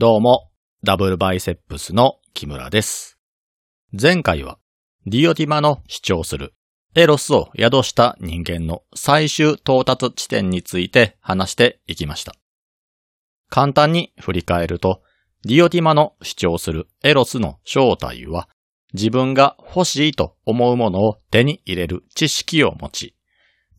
どうも、ダブルバイセップスの木村です。前回は、ディオティマの主張するエロスを宿した人間の最終到達地点について話していきました。簡単に振り返ると、ディオティマの主張するエロスの正体は、自分が欲しいと思うものを手に入れる知識を持ち、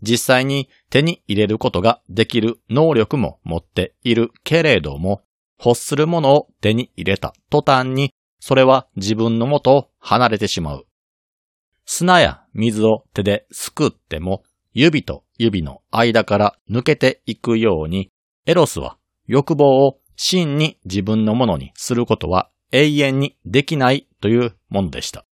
実際に手に入れることができる能力も持っているけれども、欲するものを手に入れた途端に、それは自分の元を離れてしまう。砂や水を手ですくっても、指と指の間から抜けていくように、エロスは欲望を真に自分のものにすることは永遠にできないというものでした。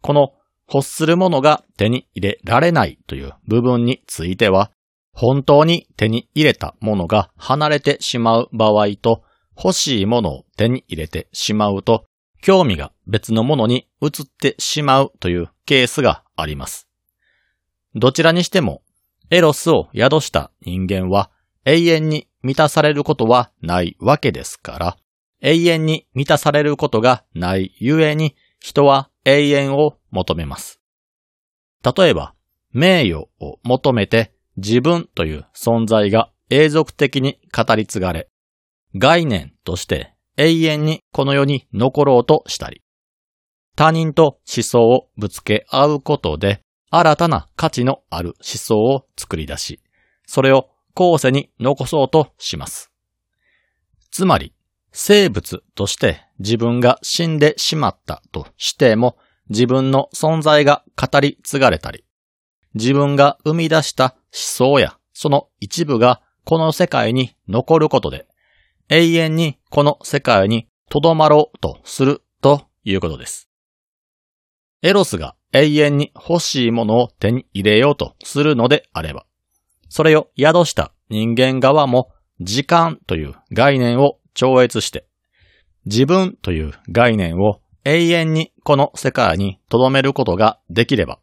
この欲するものが手に入れられないという部分については、本当に手に入れたものが離れてしまう場合と、欲しいものを手に入れてしまうと、興味が別のものに移ってしまうというケースがあります。どちらにしても、エロスを宿した人間は永遠に満たされることはないわけですから、永遠に満たされることがないゆえに人は永遠を求めます。例えば、名誉を求めて自分という存在が永続的に語り継がれ、概念として永遠にこの世に残ろうとしたり、他人と思想をぶつけ合うことで新たな価値のある思想を作り出し、それを後世に残そうとします。つまり、生物として自分が死んでしまったとしても、自分の存在が語り継がれたり、自分が生み出した思想やその一部がこの世界に残ることで、永遠にこの世界に留まろうとするということです。エロスが永遠に欲しいものを手に入れようとするのであれば、それを宿した人間側も時間という概念を超越して、自分という概念を永遠にこの世界に留めることができれば、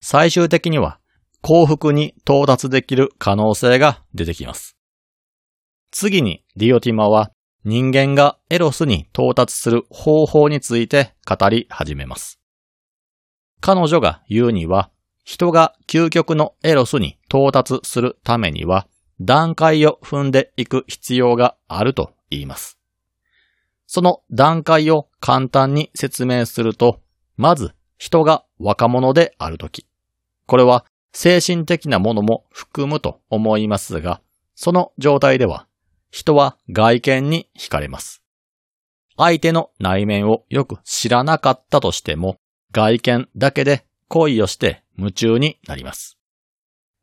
最終的には幸福に到達できる可能性が出てきます。次にディオティマは人間がエロスに到達する方法について語り始めます。彼女が言うには、人が究極のエロスに到達するためには段階を踏んでいく必要があると言います。その段階を簡単に説明すると、まず人が若者であるとき。これは精神的なものも含むと思いますが、その状態では人は外見に惹かれます。相手の内面をよく知らなかったとしても、外見だけで恋をして夢中になります。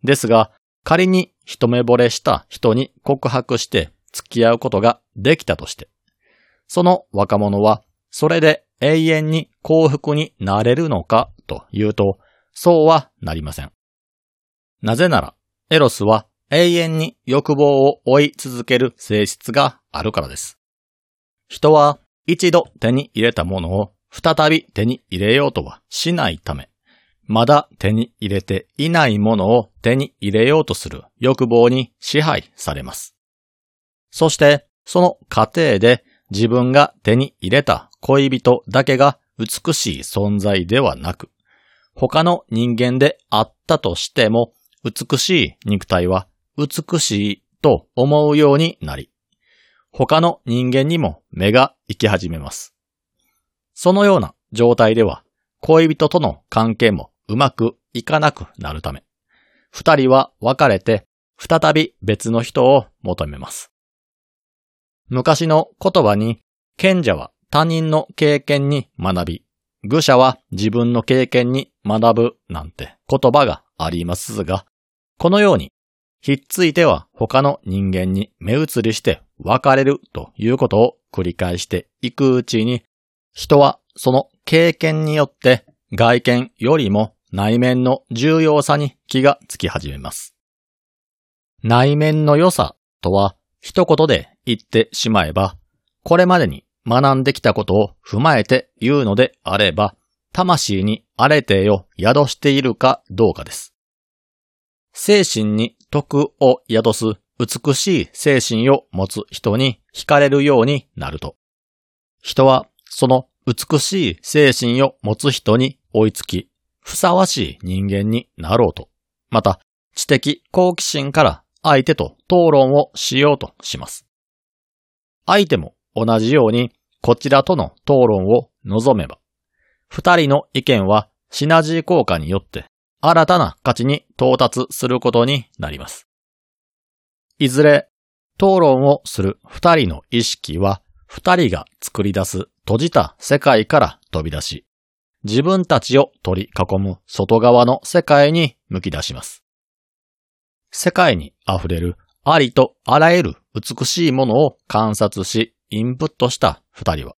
ですが、仮に一目惚れした人に告白して付き合うことができたとして、その若者はそれで永遠に幸福になれるのかというと、そうはなりません。なぜなら、エロスは永遠に欲望を追い続ける性質があるからです。人は一度手に入れたものを再び手に入れようとはしないため、まだ手に入れていないものを手に入れようとする欲望に支配されます。そして、その過程で自分が手に入れた恋人だけが美しい存在ではなく、他の人間であったとしても、美しい肉体は美しいと思うようになり、他の人間にも目が行き始めます。そのような状態では、恋人との関係もうまくいかなくなるため、二人は別れて、再び別の人を求めます。昔の言葉に、賢者は他人の経験に学び、愚者は自分の経験に学ぶなんて言葉がありますが、このように、ひっついては他の人間に目移りして別れるということを繰り返していくうちに、人はその経験によって外見よりも内面の重要さに気がつき始めます。内面の良さとは一言で言ってしまえば、これまでに学んできたことを踏まえて言うのであれば、魂にあれてを宿しているかどうかです。精神に徳を宿す美しい精神を持つ人に惹かれるようになると、人はその美しい精神を持つ人に追いつき、ふさわしい人間になろうと、また知的好奇心から相手と討論をしようとします。相手も同じようにこちらとの討論を望めば、二人の意見はシナジー効果によって新たな価値に到達することになります。いずれ討論をする二人の意識は二人が作り出す閉じた世界から飛び出し、自分たちを取り囲む外側の世界に向き出します。世界に溢れるありとあらゆる美しいものを観察し、インプットした二人は、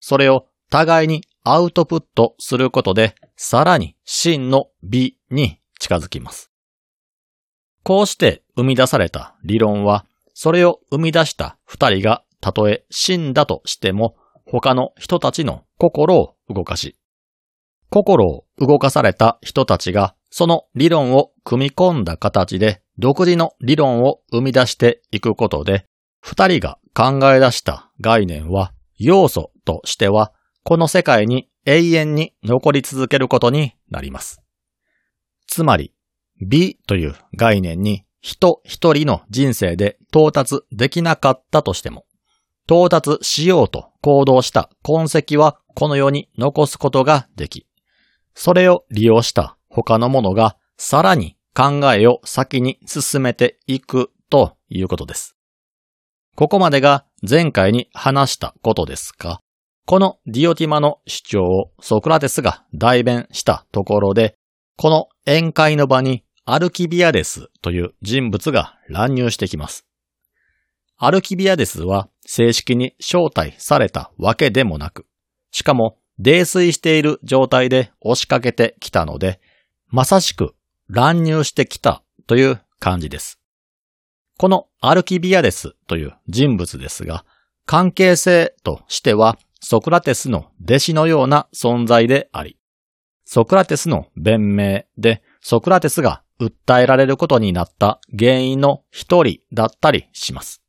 それを互いにアウトプットすることで、さらに真の美に近づきます。こうして生み出された理論は、それを生み出した二人がたとえ死んだとしても、他の人たちの心を動かし、心を動かされた人たちがその理論を組み込んだ形で独自の理論を生み出していくことで、二人が考え出した概念は要素としてはこの世界に永遠に残り続けることになります。つまり、美という概念に人一人の人生で到達できなかったとしても、到達しようと行動した痕跡はこの世に残すことができ、それを利用した他のものがさらに考えを先に進めていくということです。ここまでが前回に話したことですが、このディオティマの主張をソクラテスが代弁したところで、この宴会の場にアルキビアデスという人物が乱入してきます。アルキビアデスは正式に招待されたわけでもなく、しかも泥酔している状態で押しかけてきたので、まさしく乱入してきたという感じです。このアルキビアデスという人物ですが、関係性としてはソクラテスの弟子のような存在であり、ソクラテスの弁明でソクラテスが訴えられることになった原因の一人だったりします。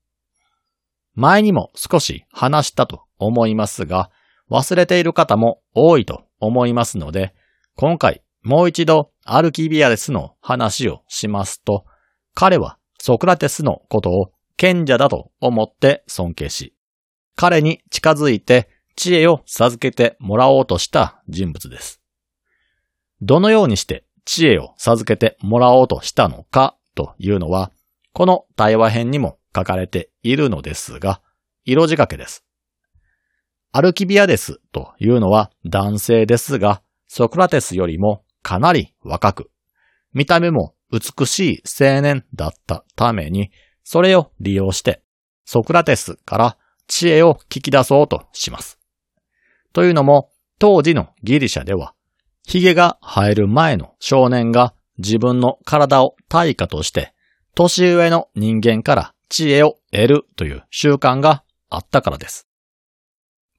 前にも少し話したと思いますが、忘れている方も多いと思いますので、今回もう一度アルキビアデスの話をしますと、彼はソクラテスのことを賢者だと思って尊敬し、彼に近づいて知恵を授けてもらおうとした人物です。どのようにして知恵を授けてもらおうとしたのかというのは、この対話編にも書かれているのですが、色仕掛けです。アルキビアデスというのは男性ですが、ソクラテスよりもかなり若く、見た目も美しい青年だったために、それを利用して、ソクラテスから知恵を聞き出そうとします。というのも、当時のギリシャでは、髭が生える前の少年が自分の体を対価として、年上の人間から知恵を得るという習慣があったからです。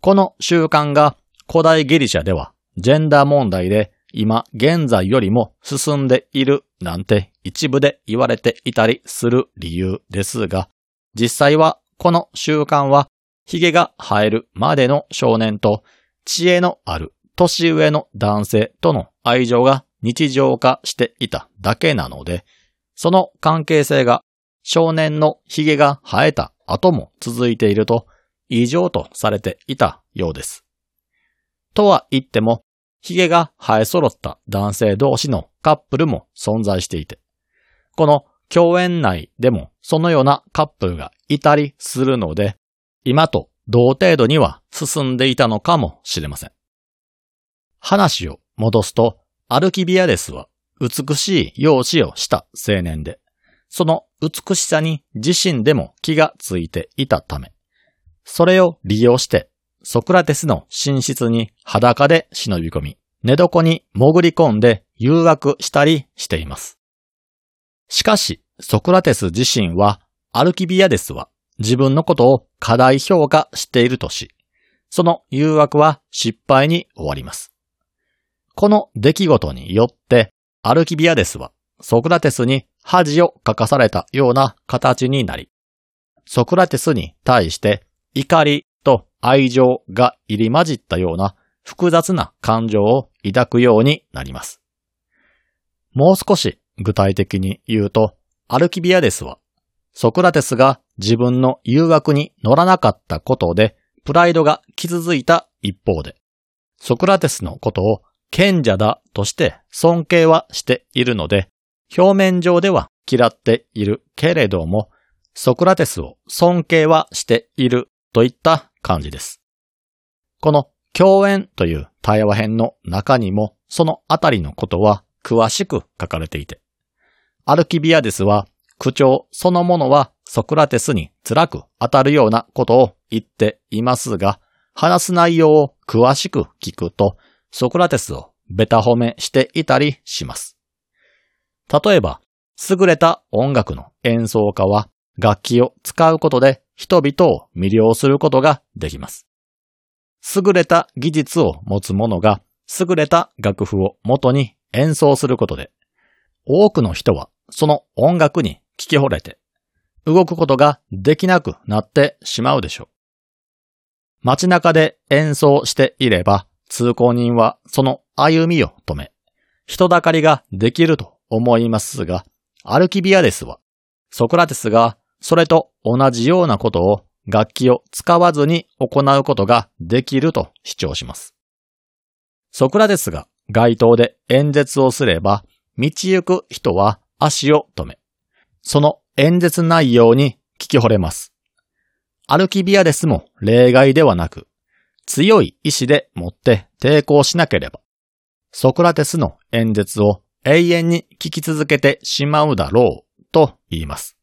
この習慣が古代ギリシャではジェンダー問題で今現在よりも進んでいるなんて一部で言われていたりする理由ですが、実際はこの習慣は髭が生えるまでの少年と知恵のある年上の男性との愛情が日常化していただけなので、その関係性が少年の髭が生えた後も続いていると異常とされていたようです。とは言っても、髭が生え揃った男性同士のカップルも存在していて、この共演内でもそのようなカップルがいたりするので、今と同程度には進んでいたのかもしれません。話を戻すと、アルキビアデスは美しい容姿をした青年で、その美しさに自身でも気がついていたため、それを利用してソクラテスの寝室に裸で忍び込み、寝床に潜り込んで誘惑したりしています。しかし、ソクラテス自身は、アルキビアデスは自分のことを過大評価しているとし、その誘惑は失敗に終わります。この出来事によって、アルキビアデスはソクラテスに恥をかかされたような形になり、ソクラテスに対して怒りと愛情が入り混じったような複雑な感情を抱くようになります。もう少し具体的に言うと、アルキビアデスは、ソクラテスが自分の誘惑に乗らなかったことで、プライドが傷ついた一方で、ソクラテスのことを賢者だとして尊敬はしているので、表面上では嫌っているけれども、ソクラテスを尊敬はしているといった感じです。この共演という対話編の中にもそのあたりのことは詳しく書かれていて、アルキビアデスは口調そのものはソクラテスに辛く当たるようなことを言っていますが、話す内容を詳しく聞くと、ソクラテスをベタ褒めしていたりします。例えば、優れた音楽の演奏家は楽器を使うことで人々を魅了することができます。優れた技術を持つ者が優れた楽譜を元に演奏することで、多くの人はその音楽に聞き惚れて、動くことができなくなってしまうでしょう。街中で演奏していれば、通行人はその歩みを止め、人だかりができると思いますが、アルキビアデスは、ソクラテスがそれと同じようなことを楽器を使わずに行うことができると主張します。ソクラテスが街頭で演説をすれば、道行く人は足を止め、その演説内容に聞き惚れます。アルキビアデスも例外ではなく、強い意志でもって抵抗しなければ、ソクラテスの演説を永遠に聞き続けてしまうだろうと言います。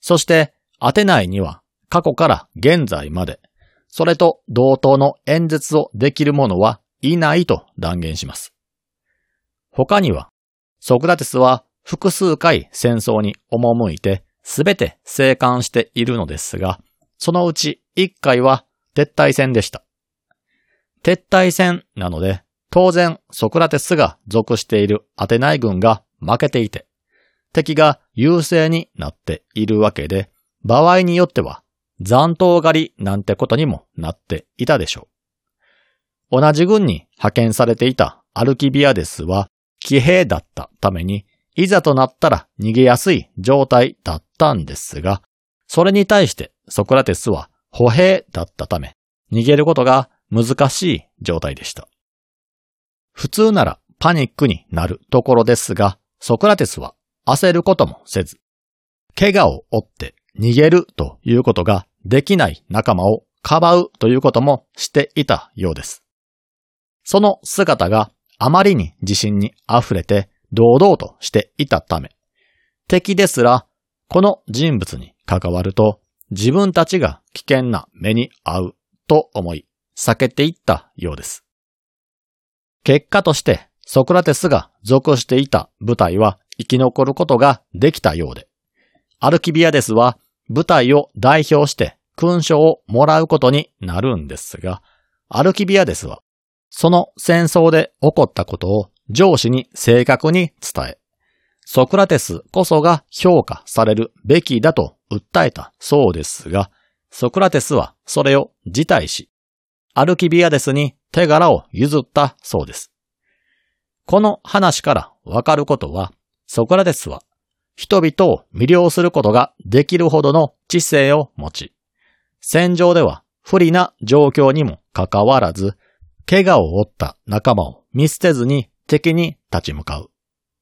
そして、アテナイには過去から現在まで、それと同等の演説をできる者はいないと断言します。他には、ソクラテスは複数回戦争に赴いてすべて生還しているのですが、そのうち1回は撤退戦でした。撤退戦なので、当然ソクラテスが属しているアテナイ軍が負けていて、敵が優勢になっているわけで、場合によっては残党狩りなんてことにもなっていたでしょう。同じ軍に派遣されていたアルキビアデスは騎兵だったために、いざとなったら逃げやすい状態だったんですが、それに対してソクラテスは歩兵だったため、逃げることが難しい状態でした。普通ならパニックになるところですが、ソクラテスは焦ることもせず、怪我を負って逃げるということができない仲間をかばうということもしていたようです。その姿があまりに自信に溢れて堂々としていたため、敵ですらこの人物に関わると自分たちが危険な目に遭うと思い避けていったようです。結果としてソクラテスが属していた部隊は生き残ることができたようで、アルキビアデスは部隊を代表して勲章をもらうことになるんですが、アルキビアデスは、その戦争で起こったことを上司に正確に伝え、ソクラテスこそが評価されるべきだと訴えたそうですが、ソクラテスはそれを辞退し、アルキビアデスに手柄を譲ったそうです。この話からわかることは、ソクラテスは人々を魅了することができるほどの知性を持ち、戦場では不利な状況にもかかわらず、怪我を負った仲間を見捨てずに敵に立ち向かう。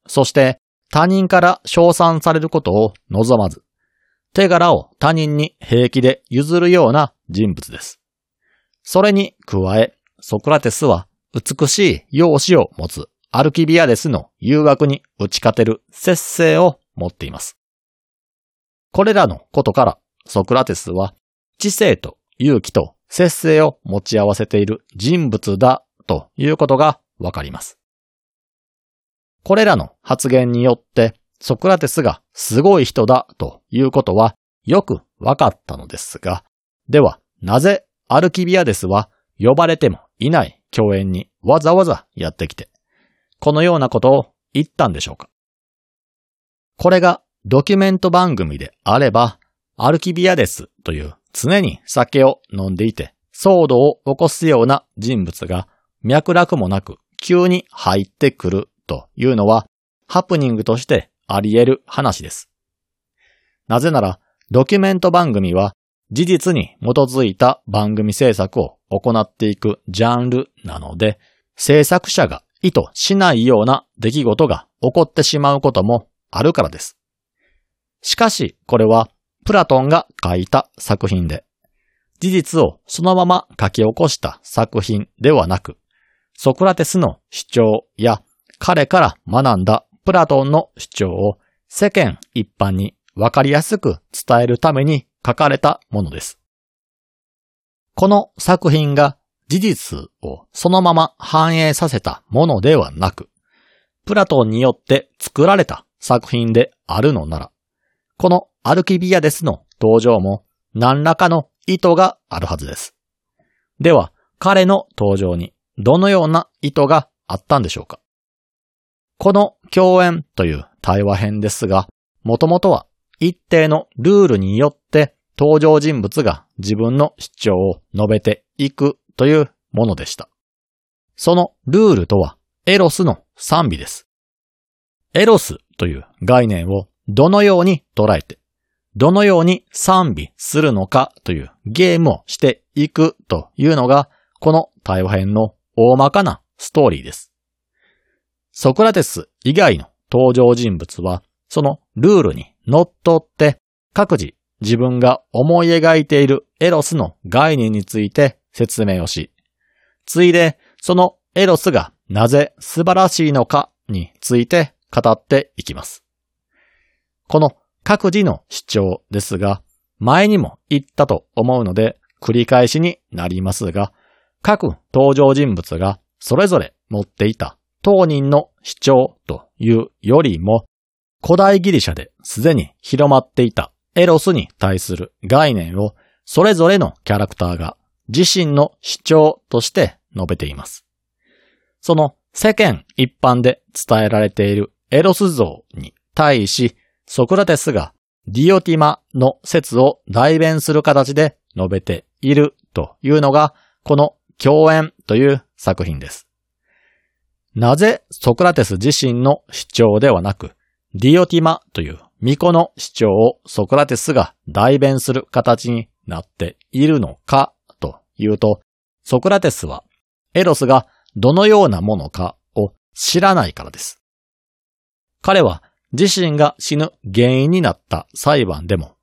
そして他人から称賛されることを望まず、手柄を他人に平気で譲るような人物です。それに加え、ソクラテスは美しい容姿を持つアルキビアデスの誘惑に打ち勝てる節制を持っています。これらのことからソクラテスは知性と勇気と節制を持ち合わせている人物だということがわかります。これらの発言によってソクラテスがすごい人だということはよくわかったのですが、ではなぜアルキビアデスは呼ばれてもいない共演にわざわざやってきて、このようなことを言ったんでしょうか。これがドキュメント番組であれば、アルキビアデスという常に酒を飲んでいて騒動を起こすような人物が脈絡もなく急に入ってくるというのはハプニングとしてあり得る話です。なぜなら、ドキュメント番組は事実に基づいた番組制作を行っていくジャンルなので、制作者が意図しないような出来事が起こってしまうこともあるからです。しかし、これはプラトンが書いた作品で、事実をそのまま書き起こした作品ではなく、ソクラテスの主張や彼から学んだプラトンの主張を世間一般にわかりやすく伝えるために書かれたものです。この作品が事実をそのまま反映させたものではなく、プラトンによって作られた作品であるのなら、このアルキビアデスの登場も何らかの意図があるはずです。では、彼の登場にどのような意図があったんでしょうか？この共演という対話編ですが、もともとは一定のルールによって登場人物が自分の主張を述べていくというものでした。そのルールとはエロスの賛美です。エロスという概念をどのように捉えて、どのように賛美するのかというゲームをしていくというのが、この対話編の大まかなストーリーです。ソクラテス以外の登場人物は、そのルールに乗っって各自自分が思い描いているエロスの概念について説明をし、ついでそのエロスがなぜ素晴らしいのかについて語っていきます。この各自の主張ですが、前にも言ったと思うので繰り返しになりますが、各登場人物がそれぞれ持っていた当人の主張というよりも、古代ギリシャですでに広まっていたエロスに対する概念をそれぞれのキャラクターが自身の主張として述べています。その世間一般で伝えられているエロス像に対し、ソクラテスがディオティマの説を代弁する形で述べているというのが、この共演という作品です。なぜソクラテス自身の主張ではなく、ディオティマという巫女の主張をソクラテスが代弁する形になっているのかというと、ソクラテスはエロスがどのようなものかを知らないからです。彼は自身が死ぬ原因になった裁判でも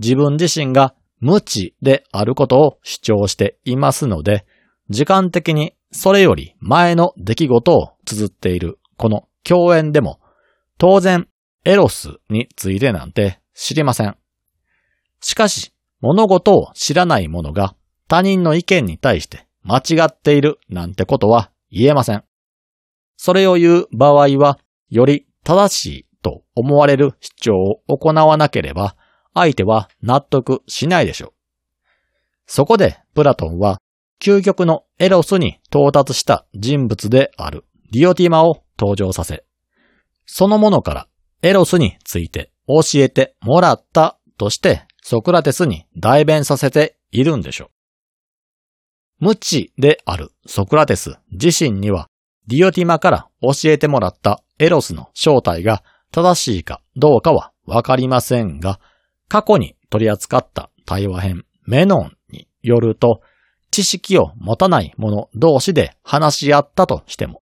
自分自身が無知であることを主張していますので、時間的にそれより前の出来事を綴っているこの共演でも当然エロスについてなんて知りません。しかし、物事を知らない者が他人の意見に対して間違っているなんてことは言えません。それを言う場合は、より正しいと思われる主張を行わなければ、相手は納得しないでしょう。そこで、プラトンは、究極のエロスに到達した人物であるディオティマを登場させ、そのものからエロスについて教えてもらったとしてソクラテスに代弁させているんでしょう。無知であるソクラテス自身にはディオティマから教えてもらったエロスの正体が正しいかどうかはわかりませんが、過去に取り扱った対話編メノンによると、知識を持たない者同士で話し合ったとしても、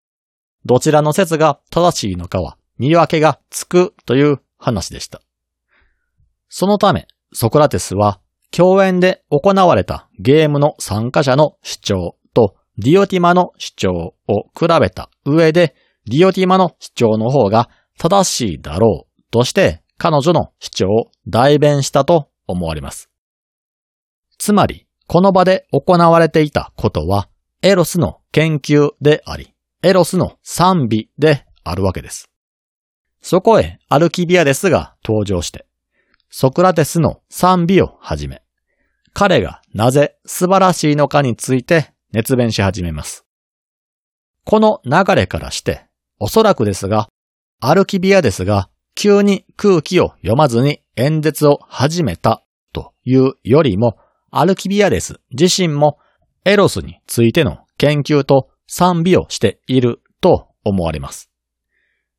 どちらの説が正しいのかは見分けがつくという話でした。そのため、ソクラテスは、共演で行われたゲームの参加者の主張とディオティマの主張を比べた上で、ディオティマの主張の方が正しいだろうとして彼女の主張を代弁したと思われます。つまり、この場で行われていたことは、エロスの研究であり、エロスの賛美であるわけです。そこへアルキビアデスが登場して、ソクラテスの賛美を始め、彼がなぜ素晴らしいのかについて熱弁し始めます。この流れからして、おそらくですが、アルキビアデスが急に空気を読まずに演説を始めたというよりも、アルキビアデス自身もエロスについての研究と賛美をしていると思われます。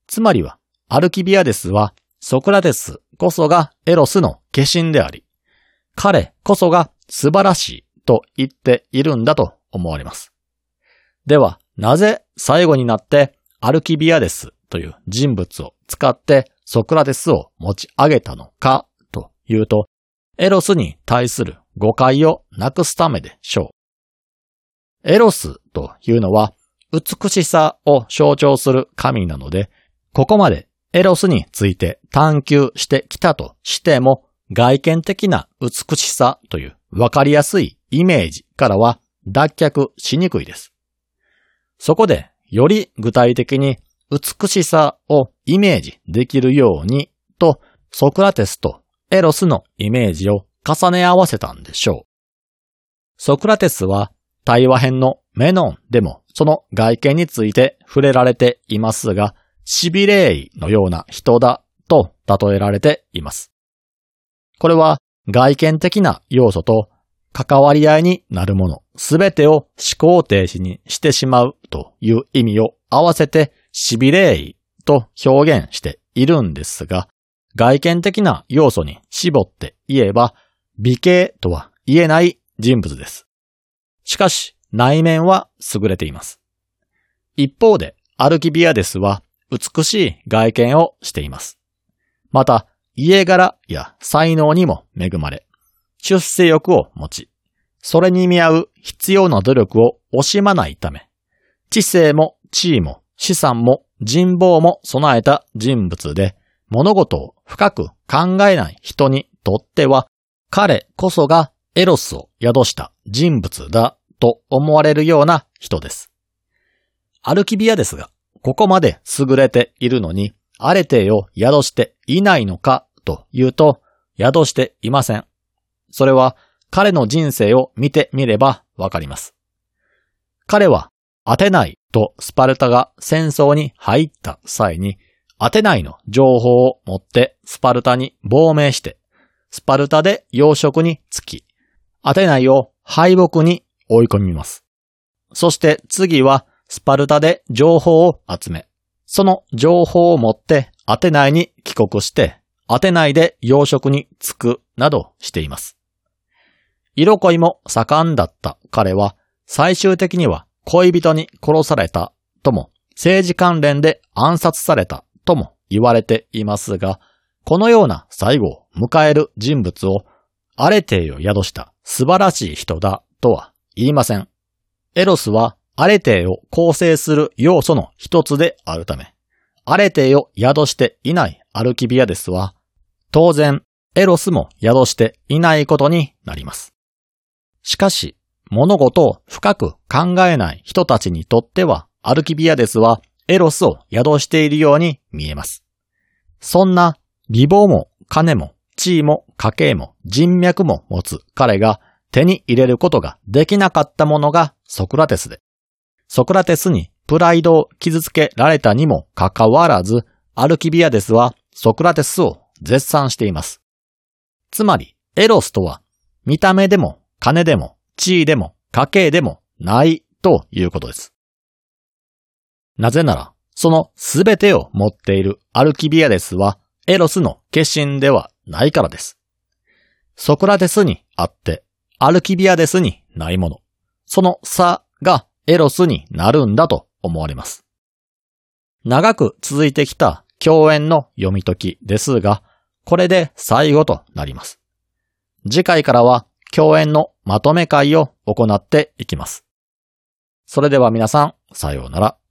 つまりは、アルキビアデスはソクラテスこそがエロスの化身であり、彼こそが素晴らしいと言っているんだと思われます。では、なぜ最後になってアルキビアデスという人物を使ってソクラテスを持ち上げたのかというと、エロスに対する誤解をなくすためでしょう。エロスというのは美しさを象徴する神なので、ここまでエロスについて探求してきたとしても、外見的な美しさというわかりやすいイメージからは脱却しにくいです。そこで、より具体的に美しさをイメージできるようにと、ソクラテスとエロスのイメージを重ね合わせたんでしょう。ソクラテスは対話編のメノンでもその外見について触れられていますが、シビレイのような人だと例えられています。これは外見的な要素と関わり合いになるものすべてを思考停止にしてしまうという意味を合わせてシビレイと表現しているんですが、外見的な要素に絞って言えば美形とは言えない人物です。しかし内面は優れています。一方でアルキビアデスは美しい外見をしています。また、家柄や才能にも恵まれ、出世欲を持ち、それに見合う必要な努力を惜しまないため、知性も地位も資産も人望も備えた人物で、物事を深く考えない人にとっては、彼こそがエロスを宿した人物だと思われるような人です。アルキビアですが、ここまで優れているのに、アレテを宿していないのかというと、宿していません。それは彼の人生を見てみればわかります。彼はアテナイとスパルタが戦争に入った際に、アテナイの情報を持ってスパルタに亡命して、スパルタで養殖につき、アテナイを敗北に追い込みます。そして次はスパルタで情報を集め、その情報を持ってアテナイに帰国して、アテナイで養殖に就くなどしています。色恋も盛んだった彼は、最終的には恋人に殺されたとも、政治関連で暗殺されたとも言われていますが、このような最後を迎える人物を、アレテイを宿した素晴らしい人だとは言いません。エロスはアレテイを構成する要素の一つであるため、アレテイを宿していないアルキビアデスは、当然、エロスも宿していないことになります。しかし、物事を深く考えない人たちにとっては、アルキビアデスはエロスを宿しているように見えます。そんな、美貌も金も地位も家計も人脈も持つ彼が手に入れることができなかったものがソクラテスで、ソクラテスにプライドを傷つけられたにもかかわらず、アルキビアデスはソクラテスを絶賛しています。つまり、エロスとは、見た目でも金でも地位でも家計でもないということです。なぜなら、そのすべてを持っているアルキビアデスはエロスの化身ではないからです。ソクラテスにあって、アルキビアデスにないもの。その差がエロスになるんだと思われます。長く続いてきた共演の読み解きですが、これで最後となります。次回からは共演のまとめ会を行っていきます。それでは皆さん、さようなら。